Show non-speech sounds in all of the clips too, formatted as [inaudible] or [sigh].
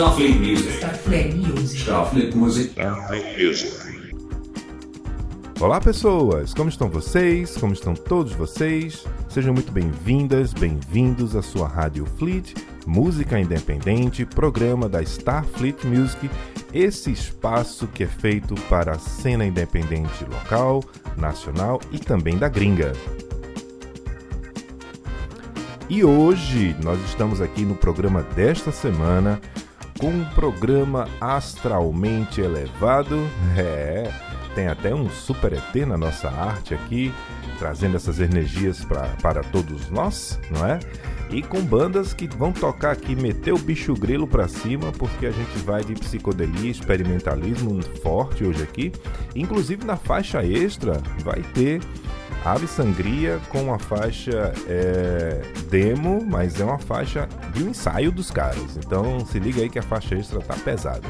Starfleet Music. Starfleet Music. Starfleet Music. Starfleet Music. Olá pessoas, como estão vocês? Como estão todos vocês? Sejam muito bem-vindas, bem-vindos à sua Rádio Fleet, música independente, programa da Starfleet Music, esse espaço que é feito para a cena independente local, nacional e também da gringa. E hoje nós estamos aqui no programa desta semana com um programa astralmente elevado. É, tem até um super ET na nossa arte aqui, trazendo essas energias pra, para todos nós, não é? E com bandas que vão tocar aqui, meter o bicho grilo pra cima, porque a gente vai de psicodelia, experimentalismo forte hoje aqui. Inclusive na faixa extra vai ter Ave Sangria com uma faixa é, demo, mas é uma faixa de um ensaio dos caras. Então se liga aí que a faixa extra tá pesada.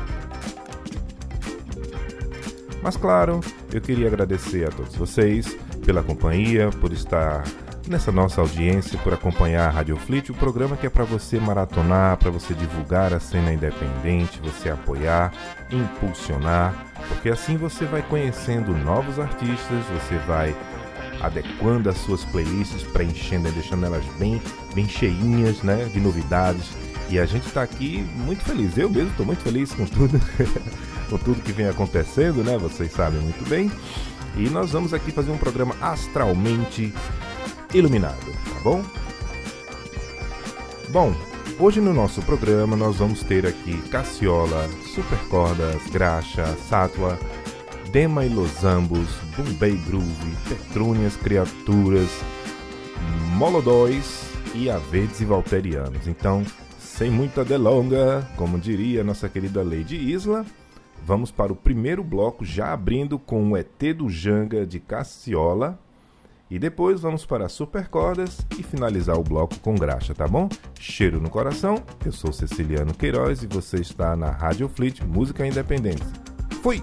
Mas claro, eu queria agradecer a todos vocês pela companhia, por estar nessa nossa audiência, por acompanhar a Rádio Fleet, o programa que é para você maratonar, para você divulgar a cena independente, você apoiar, impulsionar, porque assim você vai conhecendo novos artistas, você vai adequando as suas playlists, preenchendo e deixando elas bem, bem cheinhas, né, de novidades. E a gente está aqui muito feliz. Eu mesmo estou muito feliz com tudo. [laughs] com tudo que vem acontecendo, né? Vocês sabem muito bem. E nós vamos aqui fazer um programa astralmente iluminado, tá bom? Bom, hoje no nosso programa nós vamos ter aqui Cassiola, Supercordas, Graxa, Sátua, Dema e Losambos, Bombay Groove, Petrúnias Criaturas, Molodóis e Averdes e Valterianos. Então, sem muita delonga, como diria nossa querida Lady Isla, Vamos para o primeiro bloco, já abrindo com o ET do Janga de Cassiola. E depois vamos para Supercordas e finalizar o bloco com graxa, tá bom? Cheiro no coração, eu sou Ceciliano Queiroz e você está na Rádio Fleet Música Independente. Fui!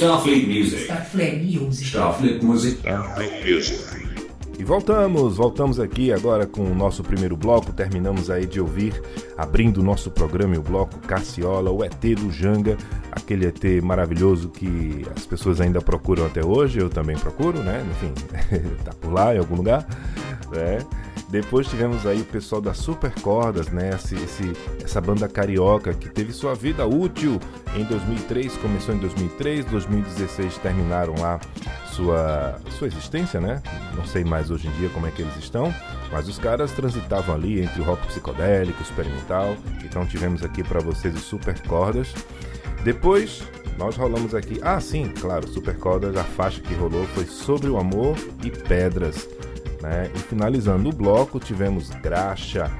Starfleet Music. Starfleet Music. Starfleet Music. Starfleet Music. E voltamos, voltamos aqui agora com o nosso primeiro bloco. Terminamos aí de ouvir, abrindo o nosso programa, o bloco Cassiola, o ET do Janga, aquele ET maravilhoso que as pessoas ainda procuram até hoje, eu também procuro, né? Enfim, [laughs] tá por lá em algum lugar, né? Depois tivemos aí o pessoal da Super Cordas, né? Esse, esse, essa banda carioca que teve sua vida útil em 2003, começou em 2003, 2016 terminaram lá sua, sua existência, né? Não sei mais hoje em dia como é que eles estão, mas os caras transitavam ali entre o rock psicodélico, experimental. Então tivemos aqui para vocês os Super Cordas. Depois nós rolamos aqui, ah sim, claro, Super Cordas, a faixa que rolou foi Sobre o Amor e Pedras. Né? E finalizando o bloco, tivemos Graxa,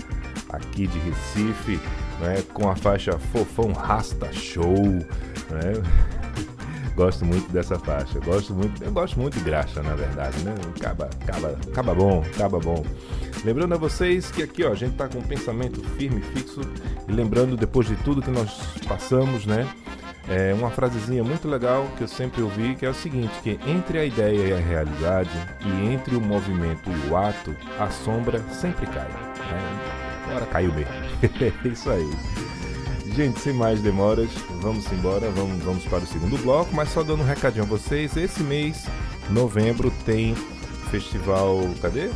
aqui de Recife, né? com a faixa Fofão Rasta Show. Né? [laughs] gosto muito dessa faixa, gosto muito, eu gosto muito de Graxa, na verdade, né? Acaba, acaba, acaba bom, acaba bom. Lembrando a vocês que aqui ó, a gente tá com um pensamento firme, fixo, e lembrando depois de tudo que nós passamos, né? É uma frasezinha muito legal que eu sempre ouvi, que é o seguinte, que entre a ideia e a realidade, e entre o movimento e o ato, a sombra sempre cai. Né? Agora caiu mesmo. [laughs] é isso aí. Gente, sem mais demoras, vamos embora, vamos, vamos para o segundo bloco, mas só dando um recadinho a vocês, esse mês, novembro, tem festival, cadê?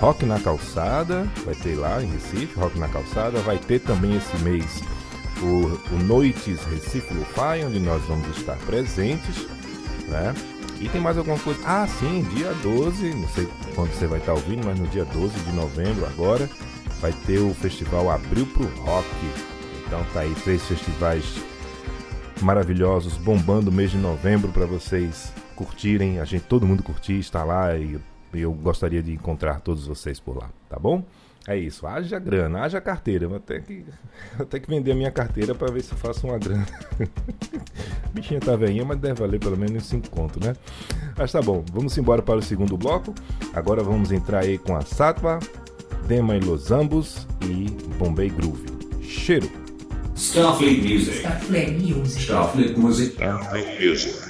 Rock na Calçada, vai ter lá em Recife, Rock na Calçada, vai ter também esse mês o, o Noites Recife Lo-Fi, onde nós vamos estar presentes, né? E tem mais alguma coisa? Ah, sim, dia 12, não sei quando você vai estar ouvindo, mas no dia 12 de novembro agora vai ter o festival Abril pro Rock. Então tá aí três festivais maravilhosos bombando o mês de novembro para vocês curtirem, a gente todo mundo curtir, estar lá e eu gostaria de encontrar todos vocês por lá, tá bom? É isso, haja grana, haja carteira. Vou ter que, [laughs] vou ter que vender a minha carteira para ver se eu faço uma grana. [laughs] Bichinha tá veinha, mas deve valer pelo menos 5 conto, né? Mas tá bom, vamos embora para o segundo bloco. Agora vamos entrar aí com a Satva, Dema e Los Ambos e Bombay Groove. Cheiro! Starfleet Music. Starfleet Music. Starfleet Music. Starfleet Music.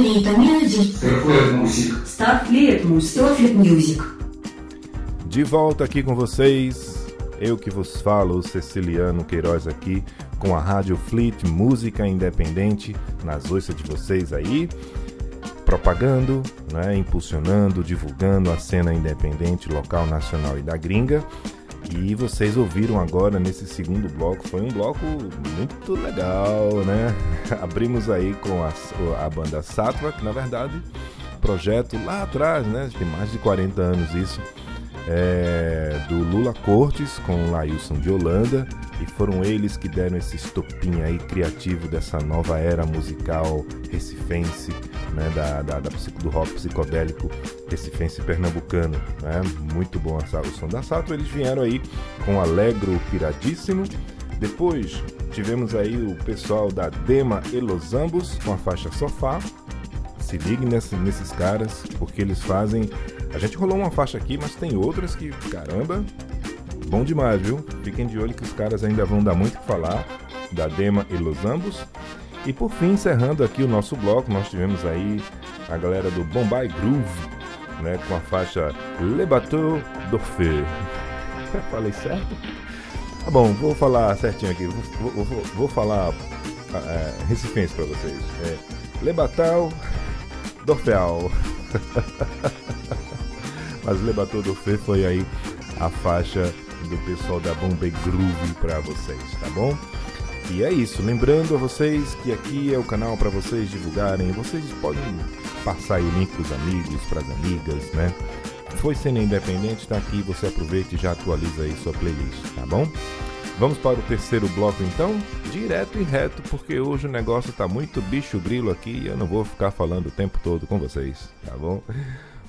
Starfleet Music. Starfleet Music. Starfleet Music. Starfleet Music. De volta aqui com vocês, eu que vos falo, o Ceciliano Queiroz aqui, com a Rádio Fleet Música Independente nas oiças de vocês aí, propagando, né, impulsionando, divulgando a cena independente local, nacional e da gringa. E vocês ouviram agora nesse segundo bloco, foi um bloco muito legal, né? [laughs] Abrimos aí com a, a banda Satva, que na verdade, projeto lá atrás, né? Tem mais de 40 anos isso, é, do Lula Cortes com o Lailson de Holanda. E foram eles que deram esse estopim aí criativo dessa nova era musical recifense, né, da, da, da do rock psicodélico recifense pernambucano, né, muito bom o som da Sato, eles vieram aí com Alegro Piradíssimo, depois tivemos aí o pessoal da Dema e Los Ambos com a faixa Sofá, se ligue nesse, nesses caras, porque eles fazem. A gente rolou uma faixa aqui, mas tem outras que, caramba, bom demais, viu? Fiquem de olho que os caras ainda vão dar muito o que falar da Dema e Los Ambos. E por fim, encerrando aqui o nosso bloco, nós tivemos aí a galera do Bombay Groove, né, com a faixa Le Bateau d'Orphée. [laughs] Falei certo? Tá bom, vou falar certinho aqui. Vou, vou- vou- vou falar é, recifense pra vocês. É, Lebatal, Dorfeal. [laughs] Mas Lebatal Dorfe foi aí a faixa do pessoal da Bombay Groove pra vocês, tá bom? E é isso, lembrando a vocês que aqui é o canal para vocês divulgarem, vocês podem passar o link pros amigos, pras amigas, né? Foi sendo independente, tá aqui, você aproveita e já atualiza aí sua playlist, tá bom? Vamos para o terceiro bloco então, direto e reto, porque hoje o negócio tá muito bicho grilo aqui e eu não vou ficar falando o tempo todo com vocês, tá bom?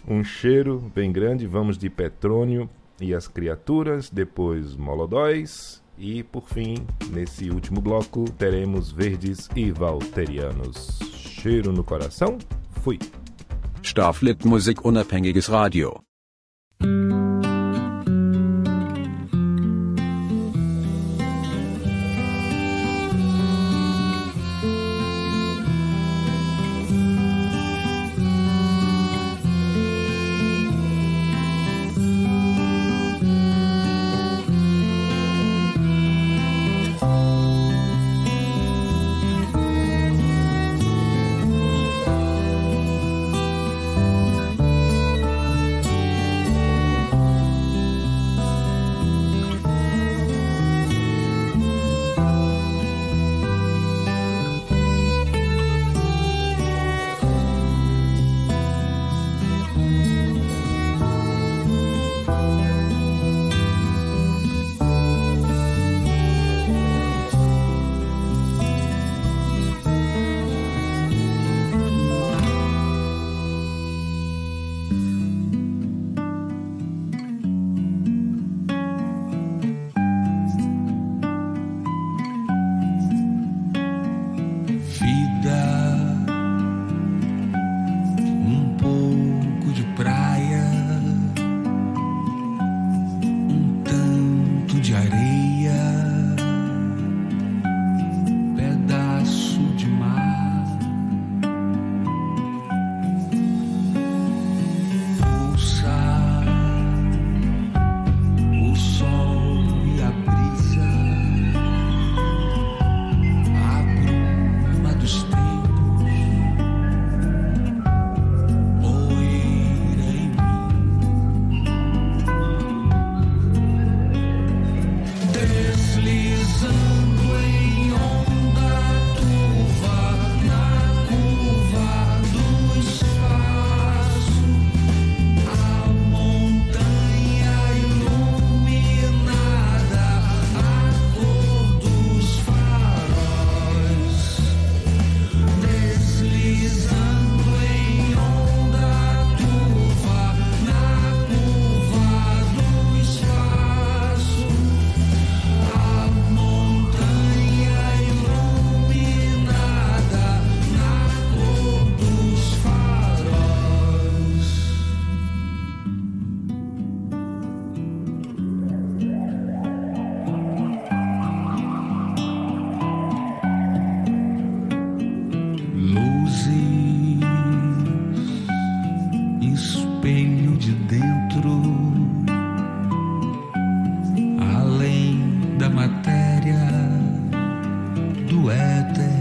Um cheiro bem grande, vamos de Petrônio e as criaturas, depois Molodóis e por fim, nesse último bloco, teremos Verdes e Valterianos. Cheiro no coração, fui! Starflit Musik Unabhängiges Radio. Do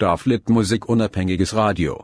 Starflit Musik unabhängiges Radio.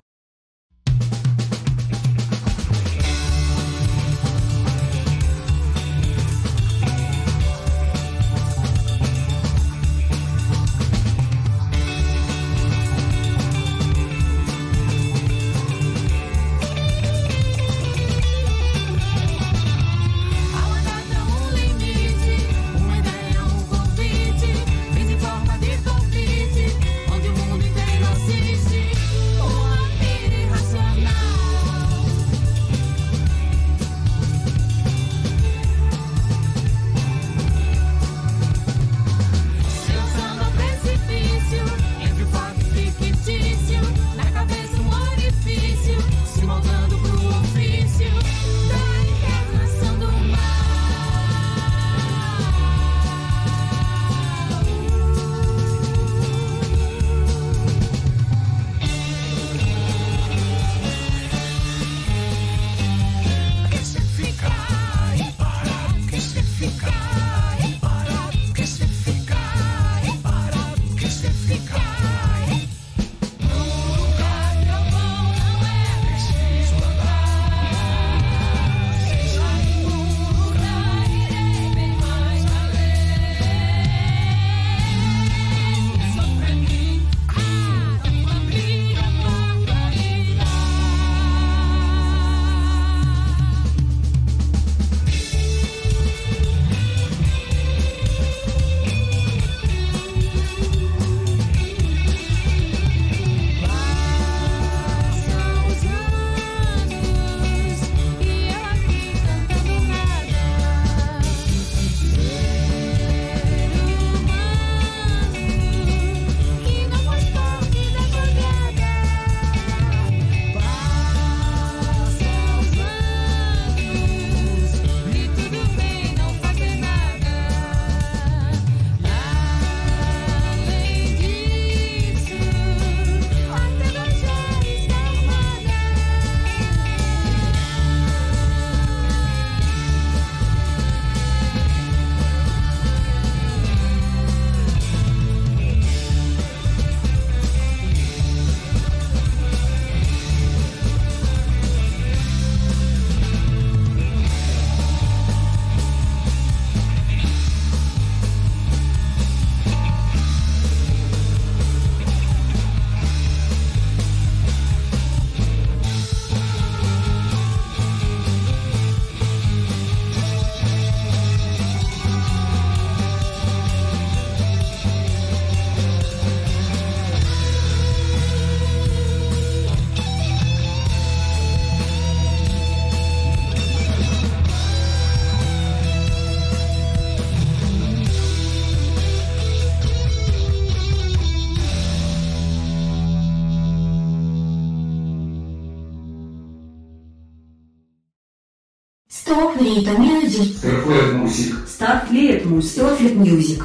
Starfleet Music.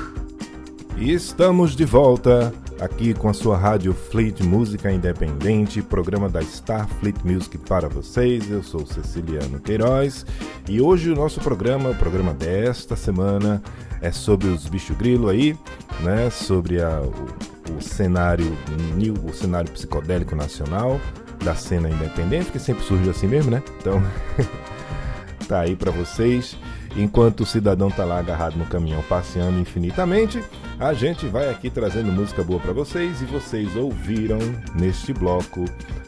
E estamos de volta aqui com a sua rádio Fleet Música Independente, programa da Starfleet Music para vocês. Eu sou Ceciliano Queiroz e hoje o nosso programa, o programa desta semana, é sobre os bicho grilo aí, né? Sobre a, o, o cenário o cenário psicodélico nacional da cena independente, que sempre surge assim mesmo, né? Então [laughs] tá aí para vocês. Enquanto o cidadão tá lá agarrado no caminhão passeando infinitamente, a gente vai aqui trazendo música boa para vocês e vocês ouviram neste bloco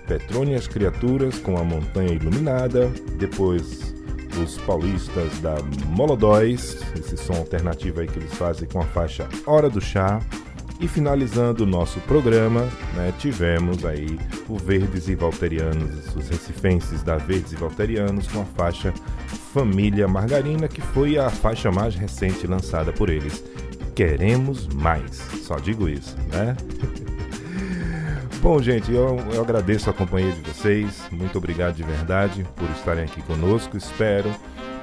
Petrônias Criaturas com a Montanha Iluminada, depois os paulistas da Molodóis, esse som alternativo aí que eles fazem com a faixa Hora do Chá. E finalizando o nosso programa, né, tivemos aí o Verdes e Valterianos, os recifenses da Verdes e Valterianos com a faixa Família Margarina, que foi a faixa mais recente lançada por eles. Queremos mais, só digo isso, né? [laughs] Bom, gente, eu, eu agradeço a companhia de vocês. Muito obrigado de verdade por estarem aqui conosco. Espero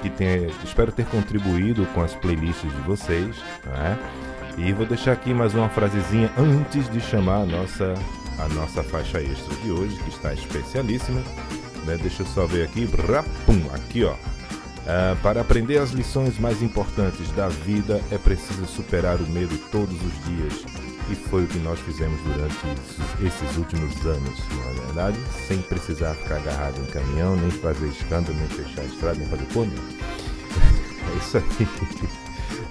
que tenha, espero ter contribuído com as playlists de vocês, né? E vou deixar aqui mais uma frasezinha antes de chamar a nossa a nossa faixa extra de hoje, que está especialíssima. Né? Deixa eu só ver aqui, rapum, aqui ó. Ah, para aprender as lições mais importantes da vida é preciso superar o medo todos os dias. E foi o que nós fizemos durante esses últimos anos, não é verdade? Sem precisar ficar agarrado em caminhão, nem fazer escândalo, nem fechar a estrada, nem fazer pônei. [laughs] É isso aí.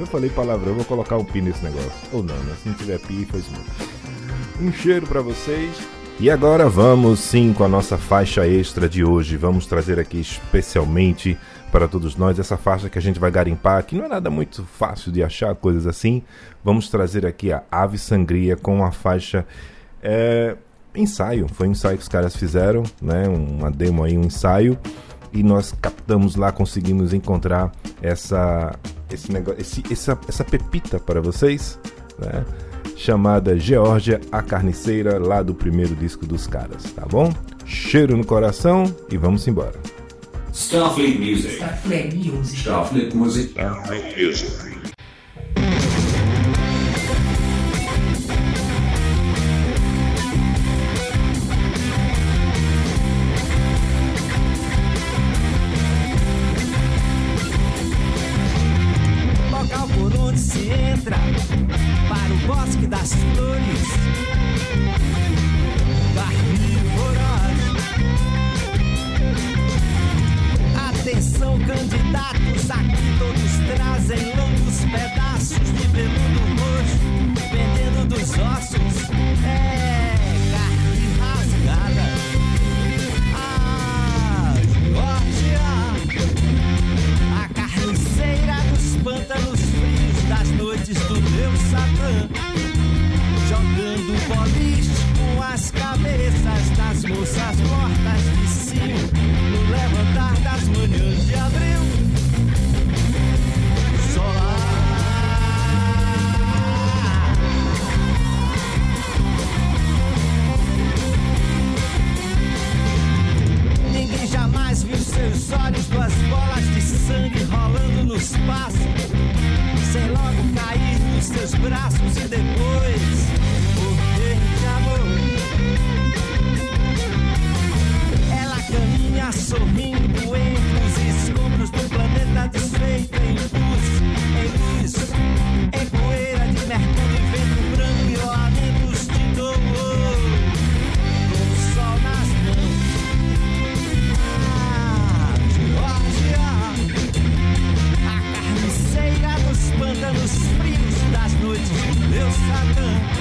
Eu falei palavrão, vou colocar um pi nesse negócio. Ou não, né? Se não tiver pi, faz não. Um cheiro para vocês. E agora vamos sim com a nossa faixa extra de hoje. Vamos trazer aqui especialmente para todos nós essa faixa que a gente vai garimpar, que não é nada muito fácil de achar, coisas assim. Vamos trazer aqui a Ave Sangria com a faixa é, ensaio. Foi um ensaio que os caras fizeram, né? Uma demo aí, um ensaio. E nós captamos lá, conseguimos encontrar essa, esse negócio, esse, essa, essa pepita para vocês, né? Chamada Geórgia a Carniceira, lá do primeiro disco dos caras, tá bom? Cheiro no coração e vamos embora. Starfleet Music. Starfleet Music. Starfleet Music. Starfleet Music. Se entra para o bosque das flores carnívoras. Atenção, candidatos, aqui todos trazem longos pedaços de veludo roxo, pendendo dos ossos. Das noites do meu Satã Jogando boliche com as cabeças das moças mortas de cima No levantar das manhãs de abril Ninguém jamais viu seus olhos, duas bolas de sangue rolando no espaço. Seus braços e depois morrer de amor. Ela caminha sorrindo entre Deus sacando.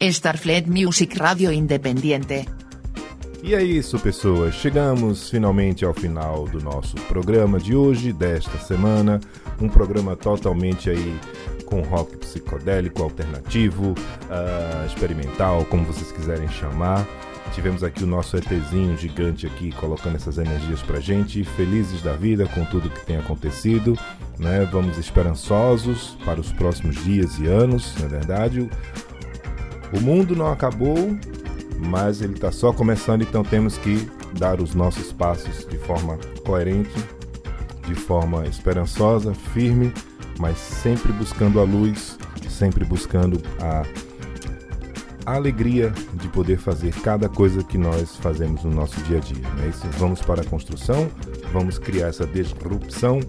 Starfleet Music Radio Independiente. E é isso, pessoas. Chegamos finalmente ao final do nosso programa de hoje, desta semana. Um programa totalmente aí com rock psicodélico, alternativo, ah, experimental, como vocês quiserem chamar. Tivemos aqui o nosso ETzinho gigante aqui colocando essas energias pra gente, felizes da vida com tudo que tem acontecido, né? Vamos esperançosos para os próximos dias e anos, na é verdade. O mundo não acabou, mas ele está só começando, então temos que dar os nossos passos de forma coerente, de forma esperançosa, firme, mas sempre buscando a luz, sempre buscando a, alegria de poder fazer cada coisa que nós fazemos no nosso dia a dia. Não é isso? Vamos para a construção, vamos criar essa disrupção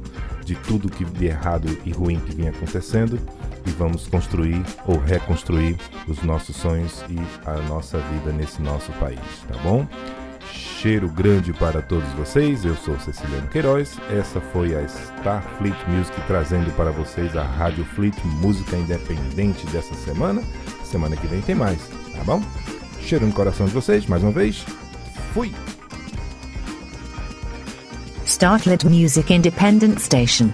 de tudo que de errado e ruim que vinha acontecendo e vamos construir ou reconstruir os nossos sonhos e a nossa vida nesse nosso país, tá bom? Cheiro grande para todos vocês. Eu sou Ceciliano Queiroz. Essa foi a Starfleet Music trazendo para vocês a Rádio Fleet Música Independente dessa semana. Semana que vem tem mais, tá bom? Cheiro no coração de vocês, mais uma vez. Fui! Starfleet Music Independent Station.